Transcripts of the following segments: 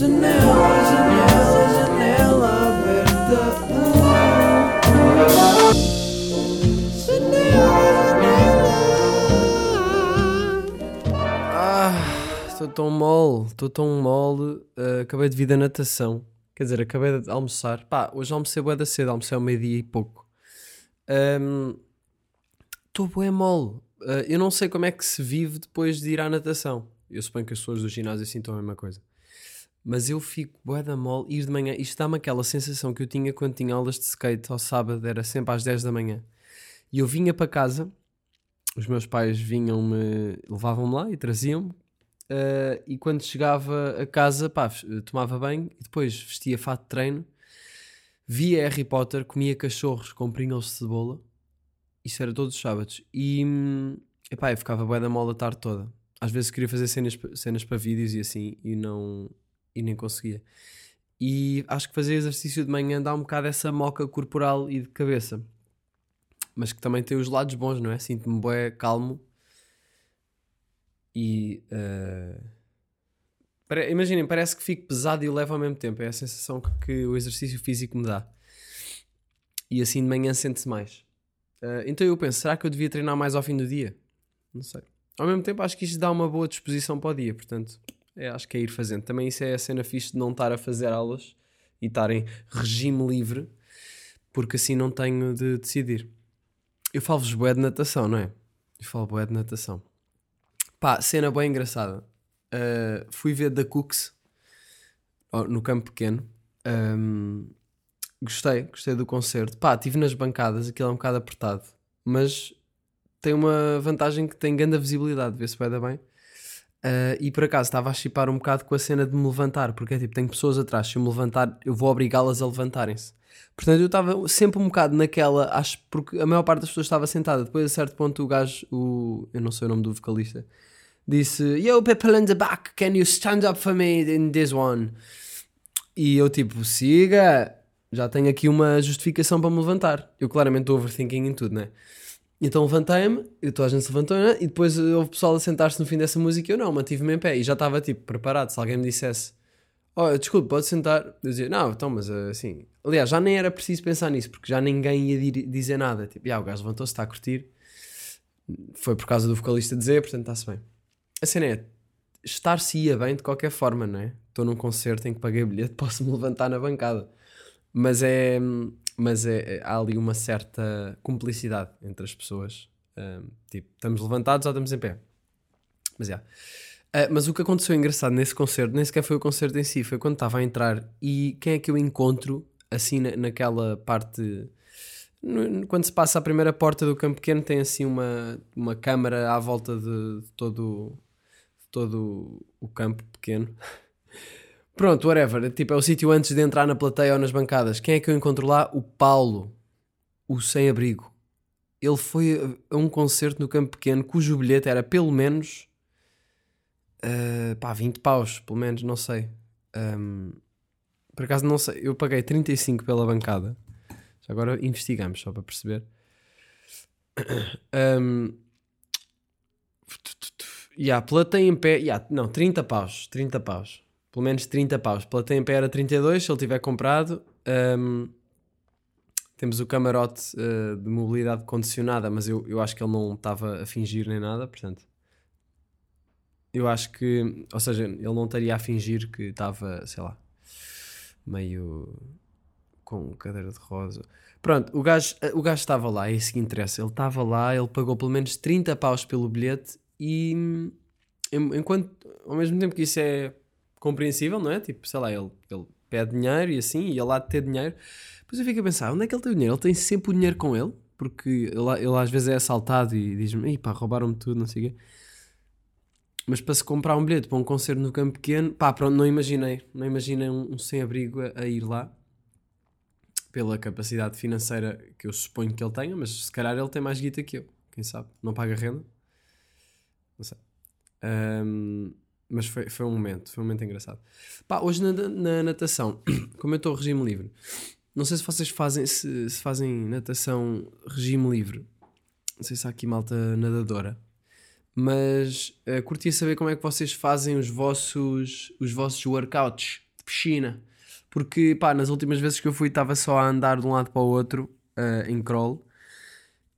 Janela, janela, janela aberta. Ah, estou tão mole, estou tão mole. Uh, acabei de vir da natação. Quer dizer, acabei de almoçar. Pá, hoje almocei bué da cedo, almocei ao meio-dia e pouco. Estou um, mole. Uh, eu não sei como é que se vive depois de ir à natação. Eu suponho que as pessoas do ginásio sintam a mesma coisa. Mas eu fico bué da mole, ir de manhã. Isto dá-me aquela sensação que eu tinha quando tinha aulas de skate ao sábado, era sempre às 10 da manhã. E eu vinha para casa, os meus pais vinham-me, levavam-me lá e traziam-me. Uh, e quando chegava a casa, pá, tomava banho e depois vestia fato de treino, via Harry Potter, comia cachorros com pringles de cebola. Isso era todos os sábados. E, epá, eu ficava bué da mola a tarde toda. Às vezes queria fazer cenas, cenas para vídeos e assim, e não e nem conseguia. E acho que fazer exercício de manhã dá um bocado essa moca corporal e de cabeça. Mas que também tem os lados bons, não é? Sinto-me bué calmo e uh, imaginem, parece que fico pesado e leve ao mesmo tempo. É a sensação que, que o exercício físico me dá. E assim de manhã sente-se mais. Uh, então eu penso, será que eu devia treinar mais ao fim do dia? Não sei. Ao mesmo tempo, acho que isto dá uma boa disposição para o dia, portanto, é, acho que é ir fazendo. Também isso é a cena fixe de não estar a fazer aulas e estar em regime livre, porque assim não tenho de decidir. Eu falo-vos boé de natação, não é? Eu falo boé de natação. Pá, cena bem engraçada. Uh, fui ver The Cooks no campo pequeno. Um, gostei, gostei do concerto. Pá, estive nas bancadas, aquilo é um bocado apertado, mas tem uma vantagem que tem grande visibilidade, vê se vai dar bem. Uh, e por acaso estava a chipar um bocado com a cena de me levantar, porque é tipo, tenho pessoas atrás, se eu me levantar, eu vou obrigá-las a levantarem-se. Portanto, eu estava sempre um bocado naquela, acho porque a maior parte das pessoas estava sentada. Depois, a certo ponto, o gajo, o, eu não sei o nome do vocalista, disse: Yo, people in the back, can you stand up for me in this one? E eu, tipo, siga, já tenho aqui uma justificação para me levantar. Eu claramente estou overthinking em tudo, né? Então levantei-me, e toda a gente se levantou, né? E depois houve pessoal a sentar-se no fim dessa música e eu não, mantive-me em pé e já estava tipo preparado. Se alguém me dissesse, oh, desculpe, pode sentar, eu dizia, não, então, mas assim, aliás, já nem era preciso pensar nisso porque já ninguém ia dizer nada. Tipo, ah, o gajo levantou-se, está a curtir, foi por causa do vocalista dizer, portanto está-se bem. A cena é, estar-se ia bem de qualquer forma, não é? Estou num concerto em que paguei bilhete, posso-me levantar na bancada. Mas é mas é, é, há ali uma certa cumplicidade entre as pessoas. Um, tipo, estamos levantados ou estamos em pé. Mas já. Uh, mas o que aconteceu engraçado nesse concerto, nem sequer foi o concerto em si, foi quando estava a entrar e quem é que eu encontro assim na, naquela parte. No, quando se passa a primeira porta do campo pequeno, tem assim uma, uma câmara à volta de, de todo, de todo o campo pequeno. Pronto, whatever. Tipo, é o sítio antes de entrar na plateia ou nas bancadas. Quem é que eu encontro lá? O Paulo, o sem-abrigo. Ele foi a um concerto no Campo Pequeno cujo bilhete era pelo menos. Uh, pá, 20 paus, pelo menos, não sei. Um, por acaso, não sei. Eu paguei 35 pela bancada. Agora investigamos, só para perceber. Um, yeah, plateia em pé. Yeah, não, 30 paus. 30 paus pelo menos 30 paus. Plateia em pé era 32, se ele tiver comprado. Um, temos o camarote uh, de mobilidade condicionada, mas eu, eu acho que ele não estava a fingir nem nada, portanto. Eu acho que, ou seja, ele não estaria a fingir que estava, sei lá, meio com cadeira de rosa. Pronto, o gajo, eh, o gajo estava lá, é isso que interessa. Ele estava lá, ele pagou pelo menos 30 paus pelo bilhete e enquanto, ao mesmo tempo que isso é compreensível, não é? Tipo, sei lá, ele, ele pede dinheiro e assim, e ele lá de ter dinheiro. Depois eu fico a pensar, onde é que ele tem o dinheiro? Ele tem sempre o dinheiro com ele, porque ele, ele às vezes é assaltado e diz-me, pá, roubaram-me tudo, não sei o quê. Mas para se comprar um bilhete para um concerto no campo pequeno, pá, pronto, não imaginei, não imaginei um, um sem-abrigo a, a, ir lá, pela capacidade financeira que eu suponho que ele tenha, mas se calhar ele tem mais guita que eu, quem sabe, não paga renda, não sei. Um, mas foi, foi um momento, foi um momento engraçado. Pá, hoje na, na natação, como eu estou regime livre, não sei se vocês fazem, se, se, fazem natação regime livre. Não sei se há aqui malta nadadora. Mas uh, curtia saber como é que vocês fazem os vossos, os vossos workouts. piscina. Porque, pá, nas últimas vezes que eu fui estava só a andar de um lado para o outro uh, em crawl.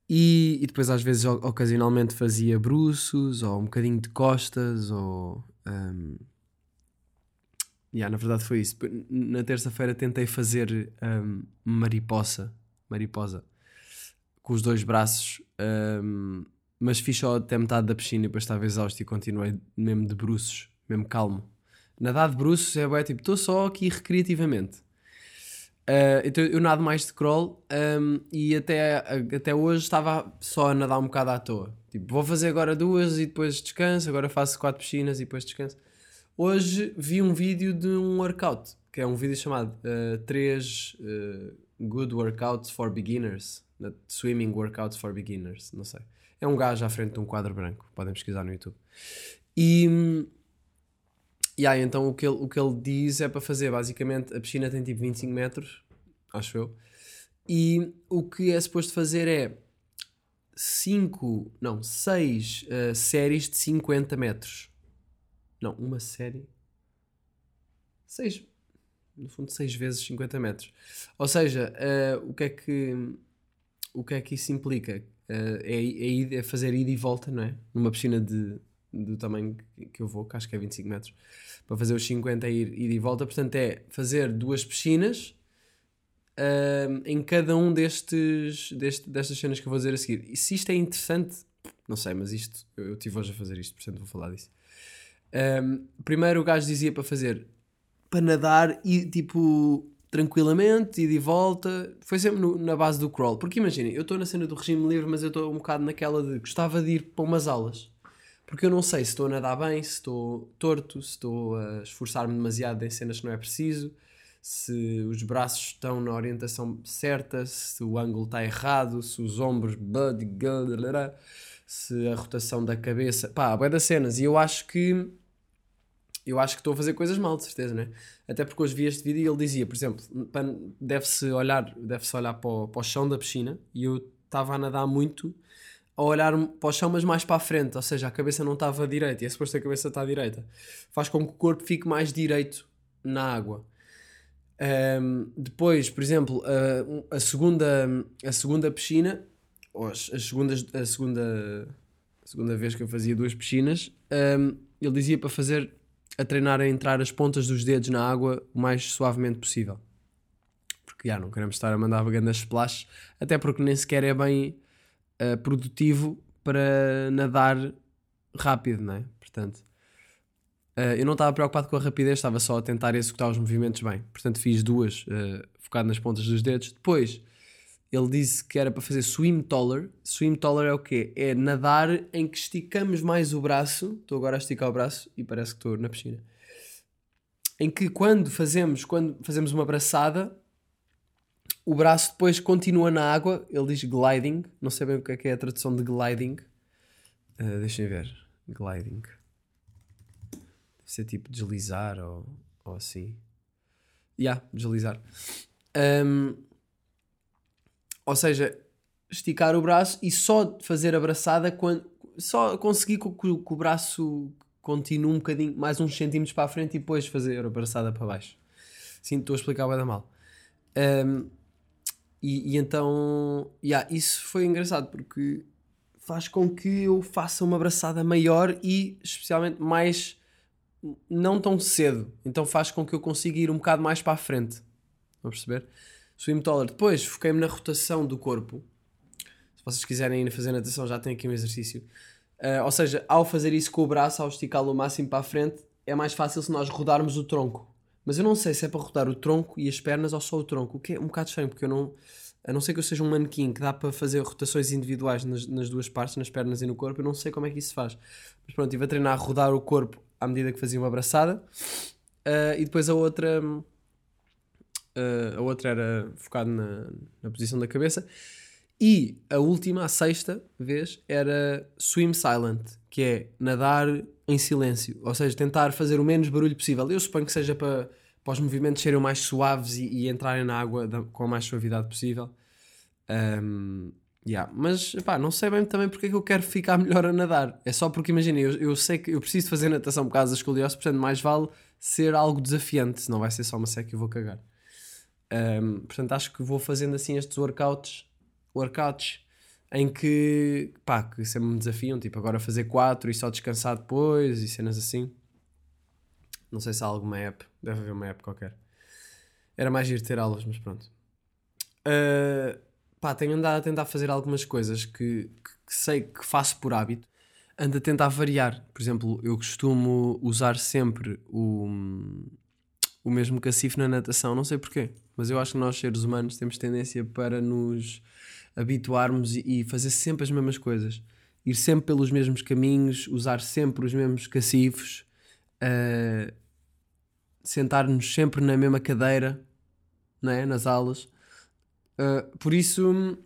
E, e, depois às vezes ocasionalmente fazia bruços ou um bocadinho de costas ou... Um... Yeah, na verdade foi isso. Na terça-feira tentei fazer um, mariposa, mariposa com os dois braços, um, mas fiz só até metade da piscina e depois estava exausto e continuei mesmo de bruços, mesmo calmo. Nadar de bruços é tipo, estou só aqui recreativamente. Uh, então eu nado mais de crawl um, e até, até hoje estava só a nadar um bocado à toa. Tipo, vou fazer agora duas e depois descanso, agora faço quatro piscinas e depois descanso. Hoje vi um vídeo de um workout, que é um vídeo chamado 3 uh, uh, Good Workouts for Beginners. Swimming Workouts for Beginners, não sei. É um gajo à frente de um quadro branco, podem pesquisar no YouTube. E, e aí, então o que, ele, o que ele diz é para fazer, basicamente, a piscina tem tipo 25 metros, acho eu, e o que é suposto fazer é 5, não, 6 uh, séries de 50 metros. Não, uma série. 6, no fundo, 6 vezes 50 metros. Ou seja, uh, o que é que o que é que isso implica? Uh, é, é, é, fazer ida e volta, não é? Numa piscina de, do tamanho que eu vou, que acho que é 25 metros, para fazer os 50 é ir, ida e volta. Portanto, é fazer duas piscinas uh, em cada um destes, deste, destas cenas que eu vou dizer a seguir. E se isto é interessante, não sei, mas isto, eu, eu tive hoje a fazer isto, portanto vou falar disso. Um, primeiro o gajo dizia para fazer para nadar e tipo tranquilamente, e volta. Foi sempre no, na base do crawl. Porque imaginem, eu estou na cena do regime livre, mas eu estou um bocado naquela de gostava de ir para umas aulas. Porque eu não sei se estou a nadar bem, se estou torto, se estou a esforçar-me demasiado em cenas que não é preciso, se os braços estão na orientação certa, se o ângulo está errado, se os ombros, se a rotação da cabeça. Pá, é das cenas. E eu acho que eu acho que estou a fazer coisas mal, de certeza, né? Até porque hoje vi este vídeo e ele dizia, por exemplo, deve-se olhar, deve-se olhar para o, para o chão da piscina e eu estava a nadar muito a olhar para o chão, mas mais para a frente, ou seja, a cabeça não estava direita e é suposto a cabeça está direita. Faz com que o corpo fique mais direito na água. Um, depois, por exemplo, a, a, segunda, a segunda piscina, ou as, as segundas, a segunda, a segunda vez que eu fazia duas piscinas, um, ele dizia para fazer a treinar a entrar as pontas dos dedos na água o mais suavemente possível. Porque já não queremos estar a mandar grandes splashes, até porque nem sequer é bem uh, produtivo para nadar rápido, não é? Portanto, uh, eu não estava preocupado com a rapidez, estava só a tentar executar os movimentos bem. Portanto, fiz duas, uh, focado nas pontas dos dedos. Depois, ele disse que era para fazer swim taller. Swim taller é o quê? É nadar em que esticamos mais o braço. Estou agora a esticar o braço e parece que estou na piscina. Em que quando fazemos, quando fazemos uma braçada, o braço depois continua na água. Ele diz gliding. Não sei bem o que é, que é a tradução de gliding. Uh, deixem ver. Gliding. Deve ser tipo deslizar ou, ou assim. Ya, yeah, deslizar. Um, ou seja, esticar o braço e só fazer a braçada quando. Só conseguir que, que, o braço continue um bocadinho, mais uns centímetros para a frente e depois fazer a braçada para baixo. Sim, estou a explicar bem mal. Um, e, e, então, yeah, isso foi engraçado porque faz com que eu faça uma abraçada maior e especialmente mais não tão cedo. Então faz com que eu consiga ir um bocado mais para a frente. Vão perceber? swim taller. Depois foquei-me na rotação do corpo. Se vocês quiserem ir fazer natação, já tem aqui um exercício. Uh, ou seja, ao fazer isso com o braço, ao esticá-lo o máximo para a frente, é mais fácil se nós rodarmos o tronco. Mas eu não sei se é para rodar o tronco e as pernas ou só o tronco, o que é um bocado estranho, porque eu não. A não ser que eu seja um manequim que dá para fazer rotações individuais nas, nas duas partes, nas pernas e no corpo, eu não sei como é que isso se faz. Mas pronto, estive a treinar a rodar o corpo à medida que fazia uma abraçada. Uh, e depois a outra uh, a outra era focada na, na posição da cabeça. E a última, a sexta vez, era swim silent, que é nadar em silêncio, ou seja, tentar fazer o menos barulho possível. Eu suponho que seja para, para os movimentos serem mais suaves e, e entrarem na água da, com a mais suavidade possível. Um, Yeah, mas não sei bem também porque é que eu quero ficar melhor a nadar. É só porque, imagina, eu, eu sei que eu preciso fazer natação por causa da escoliose, portanto, mais vale ser algo desafiante, senão vai ser só uma seca e eu vou cagar. Um, portanto, acho que vou fazendo assim estes workouts, workouts em que, pá, que sempre me desafiam, tipo agora fazer 4 e só descansar depois e cenas assim. Não sei se há alguma app, deve haver uma app qualquer. Era mais ir ter aulas, mas pronto. Uh, pá, tenho andado a tentar fazer algumas coisas que, que, que, sei que faço por hábito. Ando a tentar variar. Por exemplo, eu costumo usar sempre o, o mesmo cacifo na natação, não sei porquê, mas eu acho que nós, seres humanos, temos tendência para nos habituarmos e, fazer sempre as mesmas coisas. Ir sempre pelos mesmos caminhos, usar sempre os mesmos cacifos, uh, sentar-nos sempre na mesma cadeira, né, nas aulas. Uh, por isso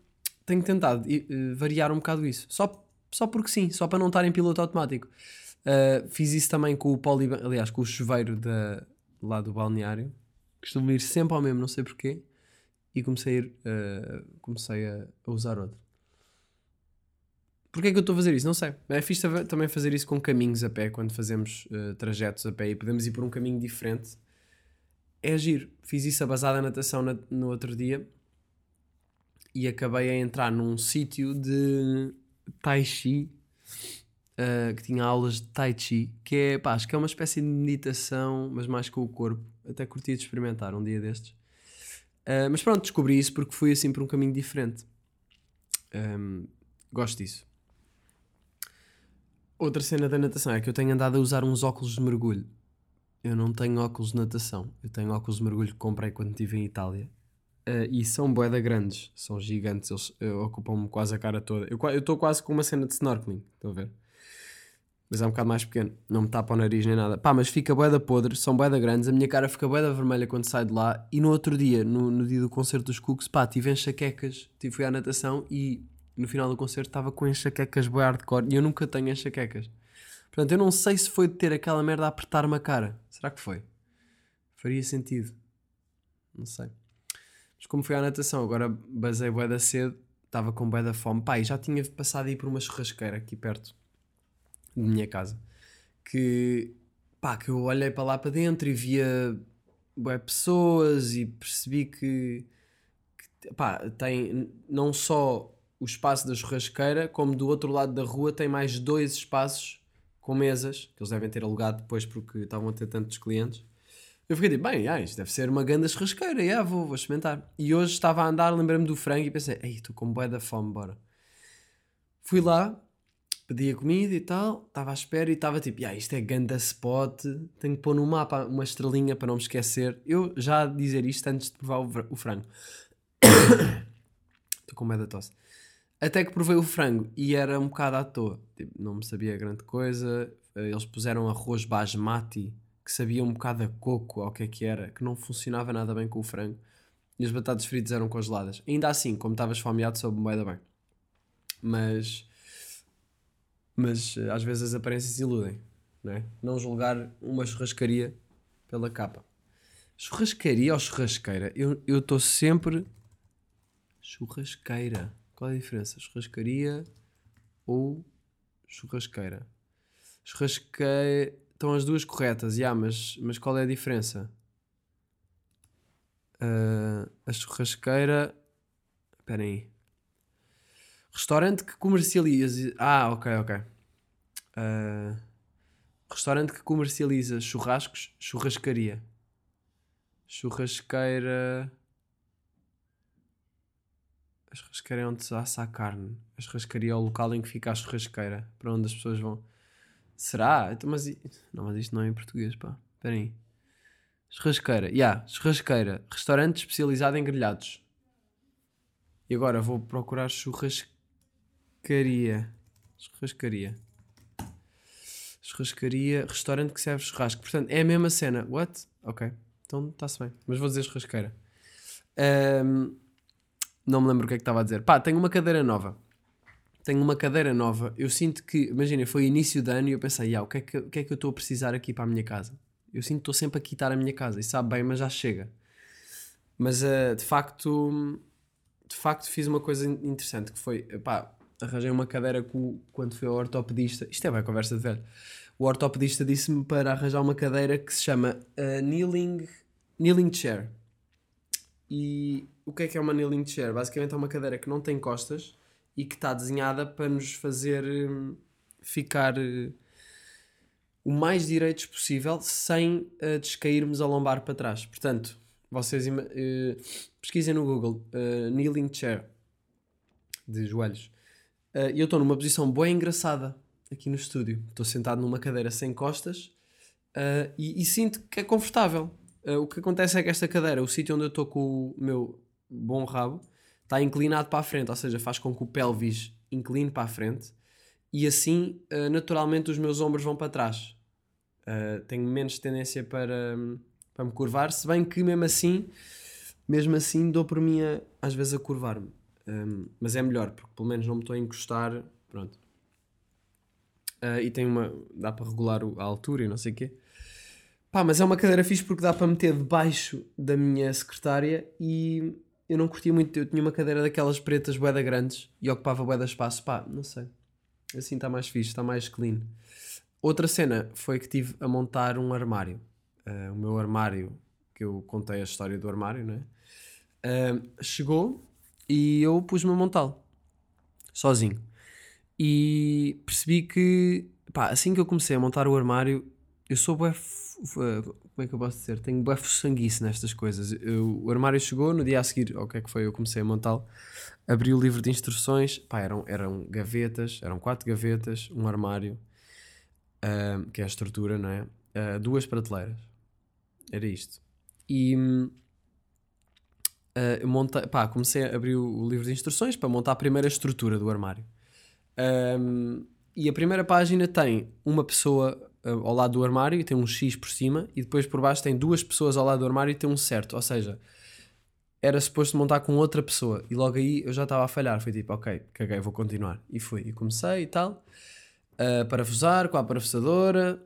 tenho tentado uh, variar um bocado isso. Só, só porque sim, só para não estar em piloto automático. Uh, fiz isso também com o poli, aliás, com o chuveiro da, lá do balneário. Costumo ir sempre ao mesmo, não sei porquê. E comecei a, ir, comecei a, usar outro. Porquê é que eu estou a fazer isso? Não sei. É fixe também fazer isso com caminhos a pé, quando fazemos trajetos a pé e podemos ir por um caminho diferente. É agir. Fiz isso a basada na natação na, no outro dia e acabei a entrar num sítio de Tai Chi uh, que tinha aulas de Tai Chi, que é, pá, acho que é uma espécie de meditação, mas mais com o corpo. Até curti de experimentar um dia destes. Uh, mas pronto, descobri isso porque fui assim por um caminho diferente. Um, gosto disso. Outra cena da natação é que eu tenho andado a usar uns óculos de mergulho. Eu não tenho óculos de natação. Eu tenho óculos de mergulho que comprei quando estive em Itália. Uh, e são boeda grandes, são gigantes, eles uh, ocupam-me quase a cara toda. Eu estou quase com uma cena de snorkeling, estão a ver? Mas é um bocado mais pequeno, não me tapa o nariz nem nada. Pá, mas fica boeda podre, são boeda grandes, a minha cara fica boeda vermelha quando sai de lá. E no outro dia, no, no dia do concerto dos Cooks, pá, tive enxaquecas, tive, fui à natação e no final do concerto estava com enxaquecas boé hardcore e eu nunca tenho enxaquecas. Portanto, eu não sei se foi de ter aquela merda a apertar-me a cara. Será que foi? Faria sentido. Não sei. Mas como fui à natação, agora basei bué da cedo, estava com bué da fome. Pai, já tinha passado aí por uma churrasqueira aqui perto de minha casa. Que, pá, que eu olhei para lá para dentro e via bué pessoas e percebi que, que pá, tem não só o espaço da churrasqueira, como do outro lado da rua tem mais dois espaços com mesas, que eles devem ter alugado depois porque estavam a ter tantos clientes eu fiquei tipo, bem, ah, isto deve ser uma grande churrasqueira, yeah, vou, vou experimentar. E hoje estava a andar, lembrei-me do frango e pensei, ei, estou com bué da fome, bora. Fui lá, pedi a comida e tal, estava à espera e estava tipo, ah, isto é ganda spot, tenho que pôr no mapa uma estrelinha para não me esquecer. Eu já dizer isto antes de provar o, frango. Estou com medo da tosse. Até que provei o frango e era um bocado à toa. Tipo, não me sabia grande coisa. Eles puseram arroz basmati que sabia um bocado a coco ou o que é que era, que não funcionava nada bem com o frango. E as batatas fritas eram congeladas. Ainda assim, como estavas esfomeado, soube bem bem. Mas. Mas eh, às vezes as aparências iludem, não é? Não julgar uma churrascaria pela capa. Churrascaria ou churrasqueira? Eu estou sempre. Churrasqueira. Qual é a diferença? Churrascaria ou churrasqueira? Churrasqueira. Estão as duas corretas, yeah, mas, mas qual é a diferença? Uh, a churrasqueira. Espera aí. Restaurante que comercializa. Ah, ok, ok. Uh, restaurante que comercializa churrascos, churrascaria. Churrasqueira. A churrasqueira é onde se assa a carne. A churrascaria é o local em que fica a churrasqueira, para onde as pessoas vão. Será? Então, mas, não, mas isto não é em português, pá. Espera aí. Churrasqueira. Ya, yeah, churrasqueira. Restaurante especializado em grelhados. E agora vou procurar churrascaria. Churrascaria. Churrascaria. Restaurante que serve churrasco. Portanto, é a mesma cena. What? Ok. Então está-se bem. Mas vou dizer churrasqueira. Um, não me lembro o que é que estava a dizer. Pá, tenho uma cadeira nova tenho uma cadeira nova, eu sinto que, imagina, foi início de ano e eu pensei, ah, o, que é que, o que é que eu estou a precisar aqui para a minha casa? Eu sinto que estou sempre a quitar a minha casa e sabe bem, mas já chega. Mas uh, de facto, de facto fiz uma coisa interessante que foi, pá, arranjei uma cadeira com, quando fui ao ortopedista. Isto é bem conversa de velho. O ortopedista disse-me para arranjar uma cadeira que se chama uh, kneeling, kneeling chair. E o que é que é uma kneeling chair? Basicamente é uma cadeira que não tem costas e que está desenhada para nos fazer um, ficar uh, o mais direitos possível sem uh, descairmos a lombar para trás. Portanto, vocês pesquisem no Google kneeling chair de joelhos. E eu estou numa posição boa engraçada aqui no estúdio. Estou sentado numa cadeira sem costas e, e, sinto que é confortável. o que acontece é que esta cadeira, o sítio onde eu estou com o meu bom rabo, está inclinado para a frente, ou seja, faz com que o pelvis incline para a frente e assim naturalmente os meus ombros vão para trás. Uh, tenho menos tendência para, para me curvar, se bem que mesmo assim, mesmo assim dou por mim a, às vezes a curvar-me. Um, mas é melhor, porque pelo menos não me estou a encostar. Pronto. Uh, e tem uma. dá para regular a altura e não sei o quê. Pá, mas é uma cadeira fixe porque dá para meter debaixo da minha secretária e eu não curtia muito. Eu tinha uma cadeira daquelas pretas boeda grandes e ocupava boeda espaço. Pá, não sei. Assim está mais fixe, está mais clean. Outra cena foi que tive a montar um armário. Uh, o meu armário, que eu contei a história do armário, né? Uh, chegou e eu pus-me a montá-lo. Sozinho. E percebi que, pá, assim que eu comecei a montar o armário, eu sou bué. Como é que eu posso dizer? Tenho bué sanguice nestas coisas. Eu, o armário chegou, no dia a seguir, o que é que foi? Eu comecei a montá-lo. Abri o livro de instruções, pá, eram, eram gavetas, eram quatro gavetas, um armário uh, que é a estrutura, não é? Uh, duas prateleiras. Era isto. E uh, montei, pá, comecei a abrir o, o, livro de instruções para montar a primeira estrutura do armário. Um, e a primeira página tem uma pessoa ao lado do armário e tem um X por cima, e depois por baixo tem duas pessoas ao lado do armário e tem um certo. Ou seja, era suposto montar com outra pessoa, e logo aí eu já estava a falhar. Foi tipo, ok, caguei, vou continuar. E fui, e comecei e tal a parafusar com a parafusadora.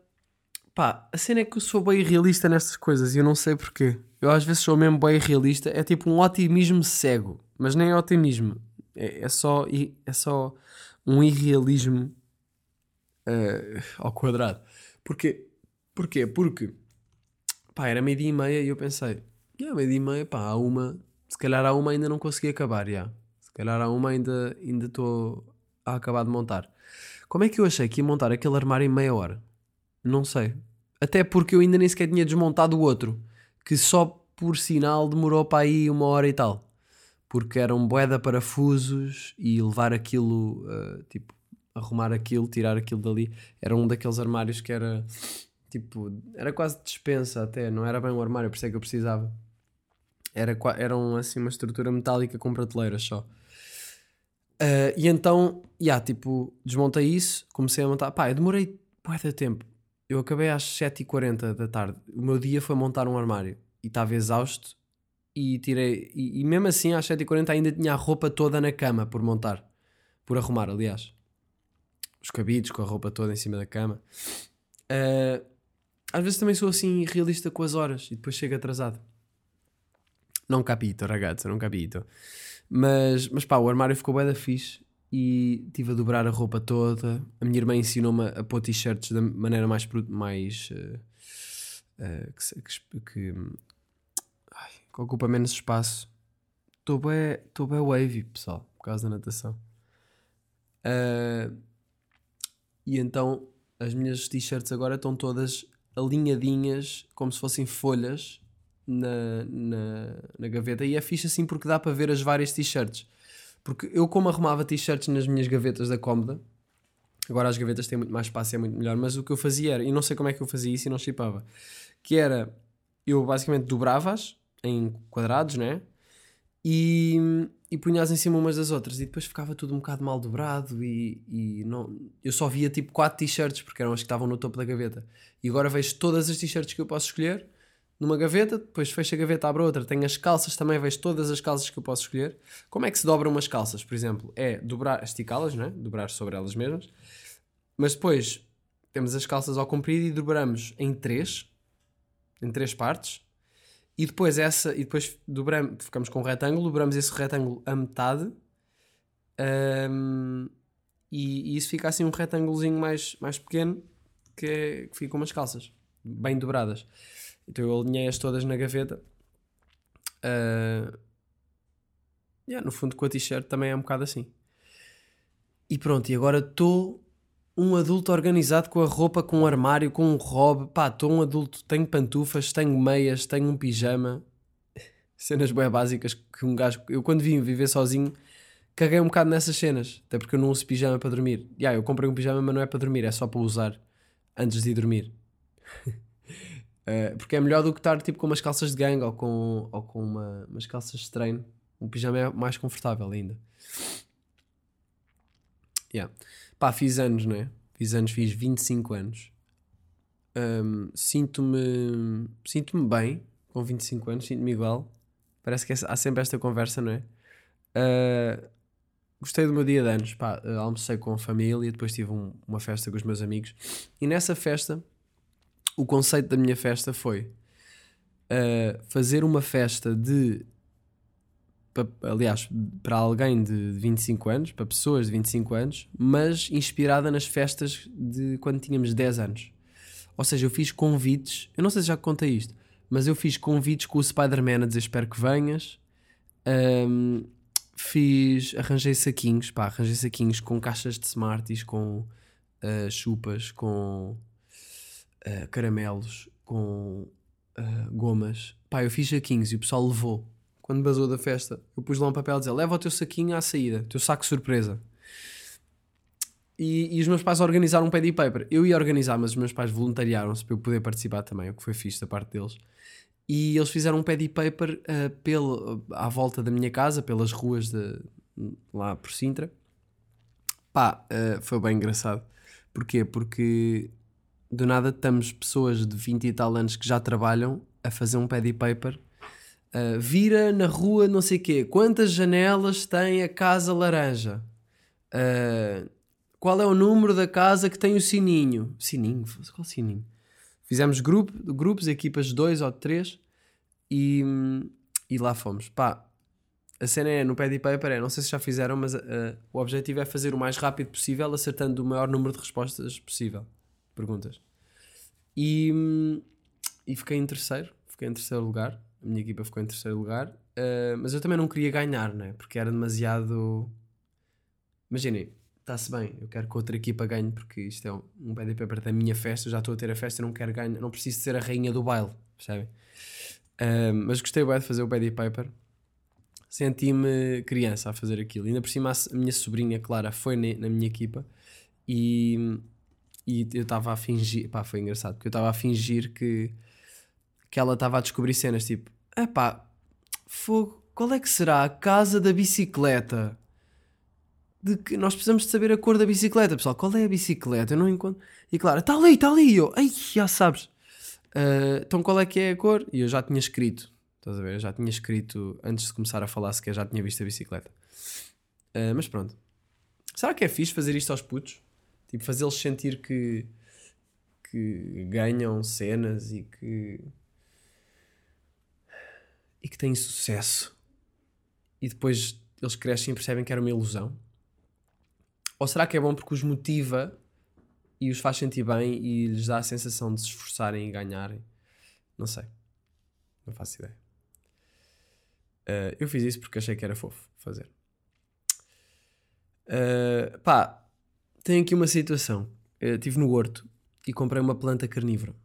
Pá, a cena é que eu sou bem realista nestas coisas e eu não sei porquê. Eu às vezes sou mesmo bem realista, é tipo um otimismo cego, mas nem é otimismo, é, é só, é só um irrealismo uh, ao quadrado. Porquê? Porquê? Porque pá, era meio-dia e meia e eu pensei, yeah, meio-dia e meia, pá, há uma, se calhar há uma ainda não consegui acabar, já. Se calhar há uma ainda estou a acabar de montar. Como é que eu achei que ia montar aquele armário em meia hora? Não sei. Até porque eu ainda nem sequer tinha desmontado o outro, que só por sinal demorou para aí uma hora e tal. Porque eram boeda parafusos e levar aquilo, uh, tipo, arrumar aquilo, tirar aquilo dali. Era um daqueles armários que era, tipo, era quase dispensa até, não era bem um armário, por isso é que eu precisava. Era, era um, assim uma estrutura metálica com prateleiras só. Uh, e então, yeah, tipo, desmontei isso, comecei a montar. Pá, eu demorei muito tempo. Eu acabei às 7h40 da tarde. O meu dia foi montar um armário e estava exausto. E tirei. E, e mesmo assim, às 7h40 ainda tinha a roupa toda na cama por montar. Por arrumar, aliás. Os cabides com a roupa toda em cima da cama. Uh, às vezes também sou assim realista com as horas e depois chego atrasado. Não capito, ragazzi, não capito. Mas, mas pá, o armário ficou bem da fixe e tive a dobrar a roupa toda. A minha irmã ensinou-me a pôr t-shirts da maneira mais. mais uh, uh, que, que, ai, ocupa menos espaço. Estou bem, estou bem wavy, pessoal, por causa da natação. Uh, e então as minhas t-shirts agora estão todas alinhadinhas como se fossem folhas na, na, na gaveta. E é fixe assim porque dá para ver as várias t-shirts. Porque eu, como arrumava t-shirts nas minhas gavetas da cómoda, agora as gavetas têm muito mais espaço e é muito melhor, mas o que eu fazia era, e não sei como é que eu fazia isso e não chipava, que era, eu basicamente dobrava-as em quadrados, né? E, e punha-as em cima umas das outras e depois ficava tudo um bocado mal dobrado e, e não, eu só via tipo quatro t-shirts porque eram as que estavam no topo da gaveta e agora vejo todas as t-shirts que eu posso escolher numa gaveta, depois fecho a gaveta, abro outra, tenho as calças também, vejo todas as calças que eu posso escolher. Como é que se dobram umas calças, por exemplo? É dobrar, esticá-las, não é? Dobrar sobre elas mesmas. Mas depois temos as calças ao comprido e dobramos em três, em três partes. E depois essa, e depois dobramos, ficamos com um retângulo, dobramos esse retângulo a metade um, e, e, isso fica assim um retângulozinho mais, mais pequeno que, é, que fica com umas calças bem dobradas. Então eu alinhei-as todas na gaveta. Uh, yeah, no fundo com a t-shirt também é um bocado assim. E pronto, e agora estou um adulto organizado com a roupa, com um armário, com um robe. Pá, estou um adulto, tenho pantufas, tenho meias, tenho um pijama. Cenas bem básicas que um gajo. Eu quando vim viver sozinho caguei um bocado nessas cenas. Até porque eu não uso pijama para dormir. Yeah, eu comprei um pijama, mas não é para dormir, é só para usar antes de ir dormir. Uh, porque é melhor do que estar tipo com umas calças de gangue ou com, ou com uma, umas calças de treino. Um pijama é mais confortável ainda. Yeah. Pá, fiz anos, né? Fiz anos, fiz 25 anos. Um, sinto-me sinto-me bem com 25 anos, sinto-me igual. Parece que é, há sempre esta conversa, não é? Uh, gostei do meu dia de anos. Pá, uh, almocei com a família, depois tive um, uma festa com os meus amigos. E nessa festa, o conceito da minha festa foi uh, fazer uma festa de aliás, para alguém de 25 anos, para pessoas de 25 anos, mas inspirada nas festas de quando tínhamos 10 anos. Ou seja, eu fiz convites, eu não sei se já contei isto, mas eu fiz convites com o Spider-Man a dizer espero que venhas. Um, fiz, arranjei saquinhos, pá, arranjei saquinhos com caixas de Smarties, com uh, chupas, com uh, caramelos, com uh, gomas. Pá, eu fiz saquinhos e o pessoal levou quando basou da festa, eu pus lá um papel a dizer: leva o teu saquinho à saída, teu saco surpresa. E, e os meus pais organizaram um paddy paper. Eu ia organizar, mas os meus pais voluntariaram-se para eu poder participar também, o que foi fixe da parte deles. E eles fizeram um paddy paper uh, pelo, à volta da minha casa, pelas ruas de, lá por Sintra. Pá, uh, foi bem engraçado. Porquê? Porque do nada estamos pessoas de 20 e tal anos que já trabalham a fazer um paddy paper Uh, vira na rua não sei quê. Quantas janelas tem a casa laranja? Uh, qual é o número da casa que tem o sininho? Sininho? Qual sininho? Fizemos grupo, grupos, equipas de dois ou de três e, e lá fomos. Pá, a cena é no pad e paper, é, não sei se já fizeram, mas uh, o objetivo é fazer o mais rápido possível, acertando o maior número de respostas possível. Perguntas. E, e fiquei em terceiro, fiquei em terceiro lugar a minha equipa ficou em terceiro lugar, uh, mas eu também não queria ganhar, né? porque era demasiado. Imaginem, está-se bem, eu quero que outra equipa ganhe, porque isto é um, um PDP para a minha festa, eu já estou a ter a festa, não quero ganhar, não preciso ser a rainha do baile, percebem? Uh, mas gostei bem de fazer o Paddy Paper. Senti-me criança a fazer aquilo. Ainda por cima, a minha sobrinha Clara foi na minha equipa e, e eu estava a fingir. Pá, foi engraçado, porque eu estava a fingir que que ela estava a descobrir cenas tipo: epá, fogo, qual é que será a casa da bicicleta? De que nós precisamos de saber a cor da bicicleta, pessoal. Qual é a bicicleta? Eu não encontro. E claro, está ali, está ali. Eu, ai, já sabes. Uh, então qual é que é a cor? E eu já tinha escrito. Estás a ver? Eu já tinha escrito antes de começar a falar sequer, já tinha visto a bicicleta. Uh, mas pronto. Será que é fixe fazer isto aos putos? Tipo, fazê-los sentir que, que ganham cenas e que e que têm sucesso e depois eles crescem e percebem que era uma ilusão? Ou será que é bom porque os motiva e os faz sentir bem e lhes dá a sensação de se esforçarem e ganharem? Não sei. Não faço ideia. Uh, eu fiz isso porque achei que era fofo fazer. Uh, pá, tem aqui uma situação. Eu estive no horto e comprei uma planta carnívora.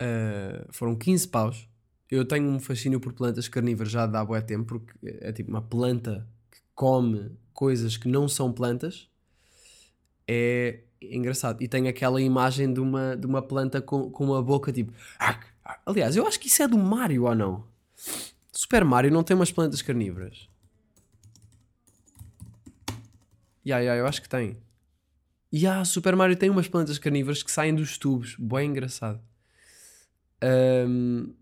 Uh, foram 15 paus eu tenho um fascínio por plantas carnívoras já há bué tempo, porque é tipo uma planta que come coisas que não são plantas. É engraçado. E tem aquela imagem de uma, de uma planta com, com uma boca tipo. Aliás, eu acho que isso é do Mario ou não? Super Mario não tem umas plantas carnívoras. Ya, yeah, yeah, eu acho que tem. E yeah, Super Mario tem umas plantas carnívoras que saem dos tubos. Bem engraçado. Um,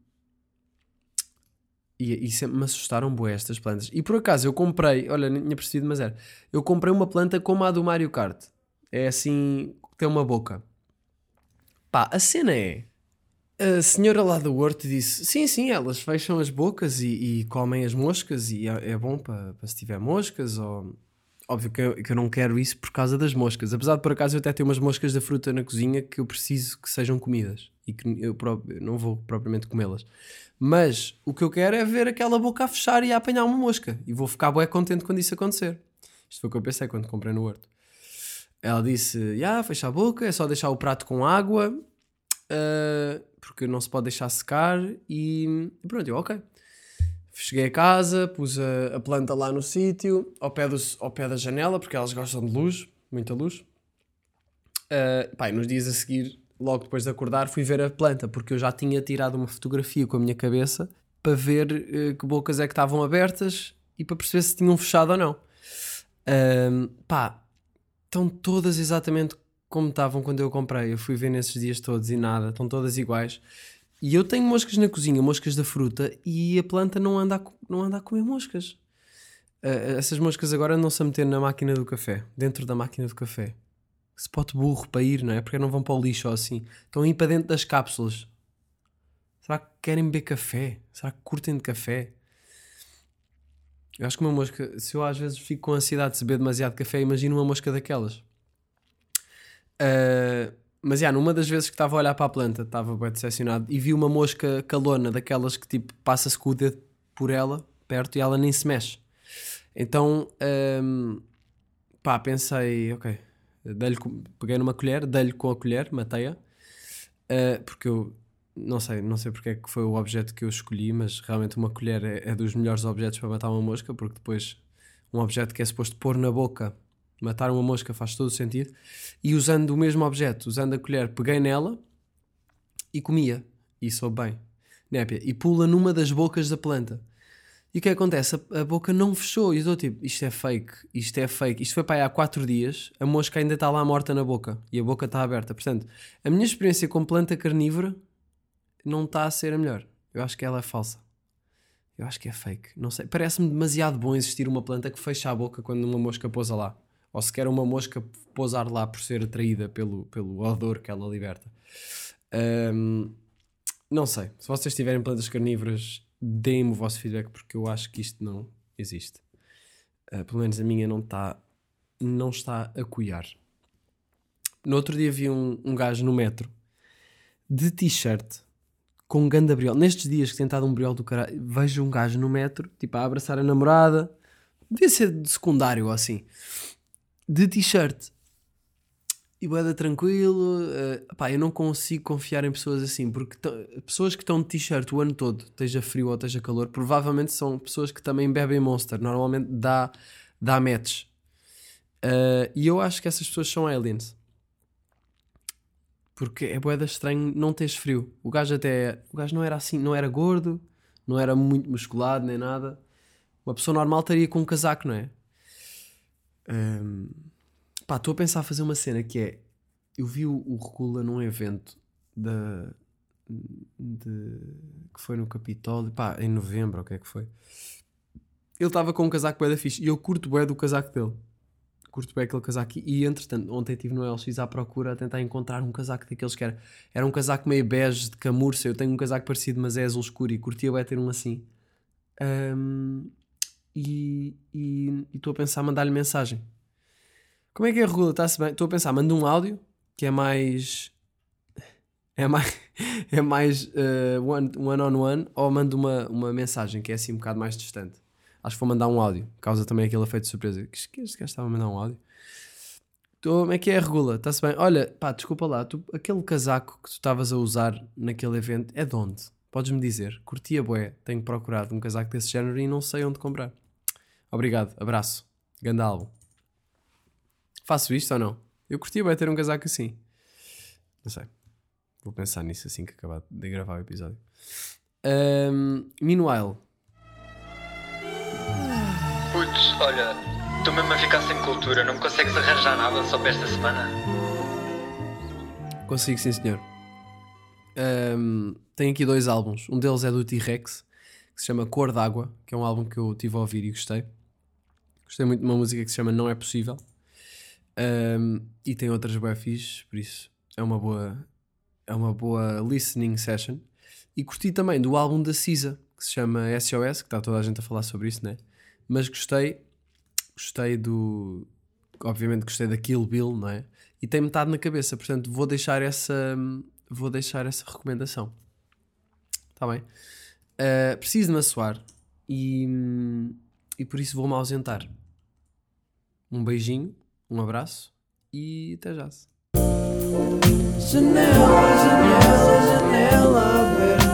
e, e sempre me assustaram bué estas plantas. E por acaso eu comprei, olha, nem tinha percebido, mas era. Eu comprei uma planta como a do Mario Kart. É assim, tem uma boca. Pá, a cena é. A senhora lá do horto disse: sim, sim, elas fecham as bocas e, e comem as moscas, e é, é bom para se tiver moscas. Ou... Óbvio que eu, que eu não quero isso por causa das moscas. Apesar de por acaso eu até ter umas moscas da fruta na cozinha que eu preciso que sejam comidas e que eu, eu não vou propriamente comê-las. Mas o que eu quero é ver aquela boca a fechar e a apanhar uma mosca. E vou ficar bem contente quando isso acontecer. Isto foi o que eu pensei quando comprei no horto. Ela disse: Ya, yeah, fecha a boca, é só deixar o prato com água, uh, porque não se pode deixar secar. E pronto, eu, ok. Cheguei a casa, pus a, a planta lá no sítio, ao, pé ao pé da janela, porque elas gostam de luz, muita luz. Uh, pá, nos dias a seguir, logo depois de acordar, fui ver a planta, porque eu já tinha tirado uma fotografia com a minha cabeça para ver uh, que bocas é que estavam abertas e para perceber se tinham fechado ou não. Uh, pá, estão todas exatamente como estavam quando eu comprei. Eu fui ver nesses dias todos e nada, estão todas iguais. E eu tenho moscas na cozinha, moscas da fruta, e a planta não anda a, não anda a comer moscas. Uh, essas moscas agora andam-se a meter na máquina do café, dentro da máquina do café. Spot burro para ir, não é? Porque não vão para o lixo ou assim. Estão a ir para dentro das cápsulas. Será que querem beber café? Será que curtem de café? Eu acho que uma mosca, se eu às vezes fico com ansiedade de beber demasiado café, imagino uma mosca daquelas. Uh, mas, já, numa das vezes que estava a olhar para a planta, estava bem decepcionado, e vi uma mosca calona, daquelas que tipo passa-se com o dedo por ela, perto, e ela nem se mexe. Então, um, pá, pensei, ok, peguei numa colher, dei-lhe com a colher, matei-a, uh, porque eu não sei, não sei porque é que foi o objeto que eu escolhi, mas realmente uma colher é, é dos melhores objetos para matar uma mosca, porque depois um objeto que é suposto pôr na boca Matar uma mosca faz todo o sentido. E usando o mesmo objeto, usando a colher, peguei nela e comia. E soube bem. Népia. E pula numa das bocas da planta. E o que acontece? A, a boca não fechou. E eu estou tipo, isto é fake, isto é fake. Isto foi para aí há 4 dias, a mosca ainda está lá morta na boca. E a boca está aberta. Portanto, a minha experiência com planta carnívora não está a ser a melhor. Eu acho que ela é falsa. Eu acho que é fake. Não sei. Parece-me demasiado bom existir uma planta que fecha a boca quando uma mosca pousa lá ou sequer uma mosca pousar lá por ser atraída pelo, pelo odor que ela liberta. Um, não sei. Se vocês tiverem plantas carnívoras, deem-me o vosso feedback porque eu acho que isto não existe. Uh, pelo menos a minha não está não está a coiar. No outro dia vi um, um gajo no metro de t-shirt com um ganda briol. Nestes dias que tem estado um briol do caralho, vejo um gajo no metro, tipo a abraçar a namorada. Devia ser de secundário ou assim de t-shirt. E boeda tranquilo. Uh, pá, eu não consigo confiar em pessoas assim, porque pessoas que estão de t-shirt o ano todo, esteja frio ou esteja calor, provavelmente são pessoas que também bebem Monster. Normalmente dá, dá match. Uh, e eu acho que essas pessoas são aliens. Porque é boeda estranho não teres frio. O gajo até. O gajo não era assim, não era gordo, não era muito musculado nem nada. Uma pessoa normal estaria com um casaco, não é? Um, pá, estou a pensar a fazer uma cena que é. Eu vi o, o num evento da. De, que foi no Capitólio, pá, em novembro, o que é que foi? Ele estava com um casaco bué da fixe e eu curto bué do casaco dele. Curto bem aquele casaco. E entretanto, ontem estive no LX à procura a tentar encontrar um casaco daqueles que era. Era um casaco meio bege de camurça. Eu tenho um casaco parecido, mas é azul escuro e curtia bem ter um assim. Um, e estou a pensar mandar-lhe mensagem. Como é que é, Regula? Está-se bem? Estou a pensar, mando um áudio que é mais. É mais, é mais uh, one, one on one ou mando uma, uma mensagem que é assim um bocado mais distante. Acho que vou mandar um áudio, causa também aquele efeito de surpresa. Que, que este gajo estava a mandar um áudio? Tô, como é que é, Regula? Está-se bem? Olha, pá, desculpa lá, tu, aquele casaco que tu estavas a usar naquele evento é de onde? Podes-me dizer? Curtia boé, tenho procurado um casaco desse género e não sei onde comprar. Obrigado, abraço. Gandalvo. Faço isto ou não? Eu curtia bem ter um casaco assim. Não sei. Vou pensar nisso assim que acabar de gravar o episódio. Um, meanwhile. Putz, olha, estou mesmo a ficar sem cultura. Não me consegues arranjar nada só para esta semana? Consigo, sim, senhor. Um, tenho aqui dois álbuns. Um deles é do T-Rex, que se chama Cor d'Água, que é um álbum que eu tive a ouvir e gostei. Gostei muito de uma música que se chama Não É Possível. Um, e tem outras fixe, por isso é uma boa é uma boa listening session. E curti também do álbum da Cisa, que se chama SOS, que está toda a gente a falar sobre isso, né? Mas gostei, gostei do. Obviamente gostei da Kill Bill, não é? E tem metade na cabeça, portanto vou deixar essa. Vou deixar essa recomendação. Está bem? Uh, preciso me assoar e, e por isso vou-me ausentar. Um beijinho, um abraço e até já. -se. Janela, janela, janela aberta.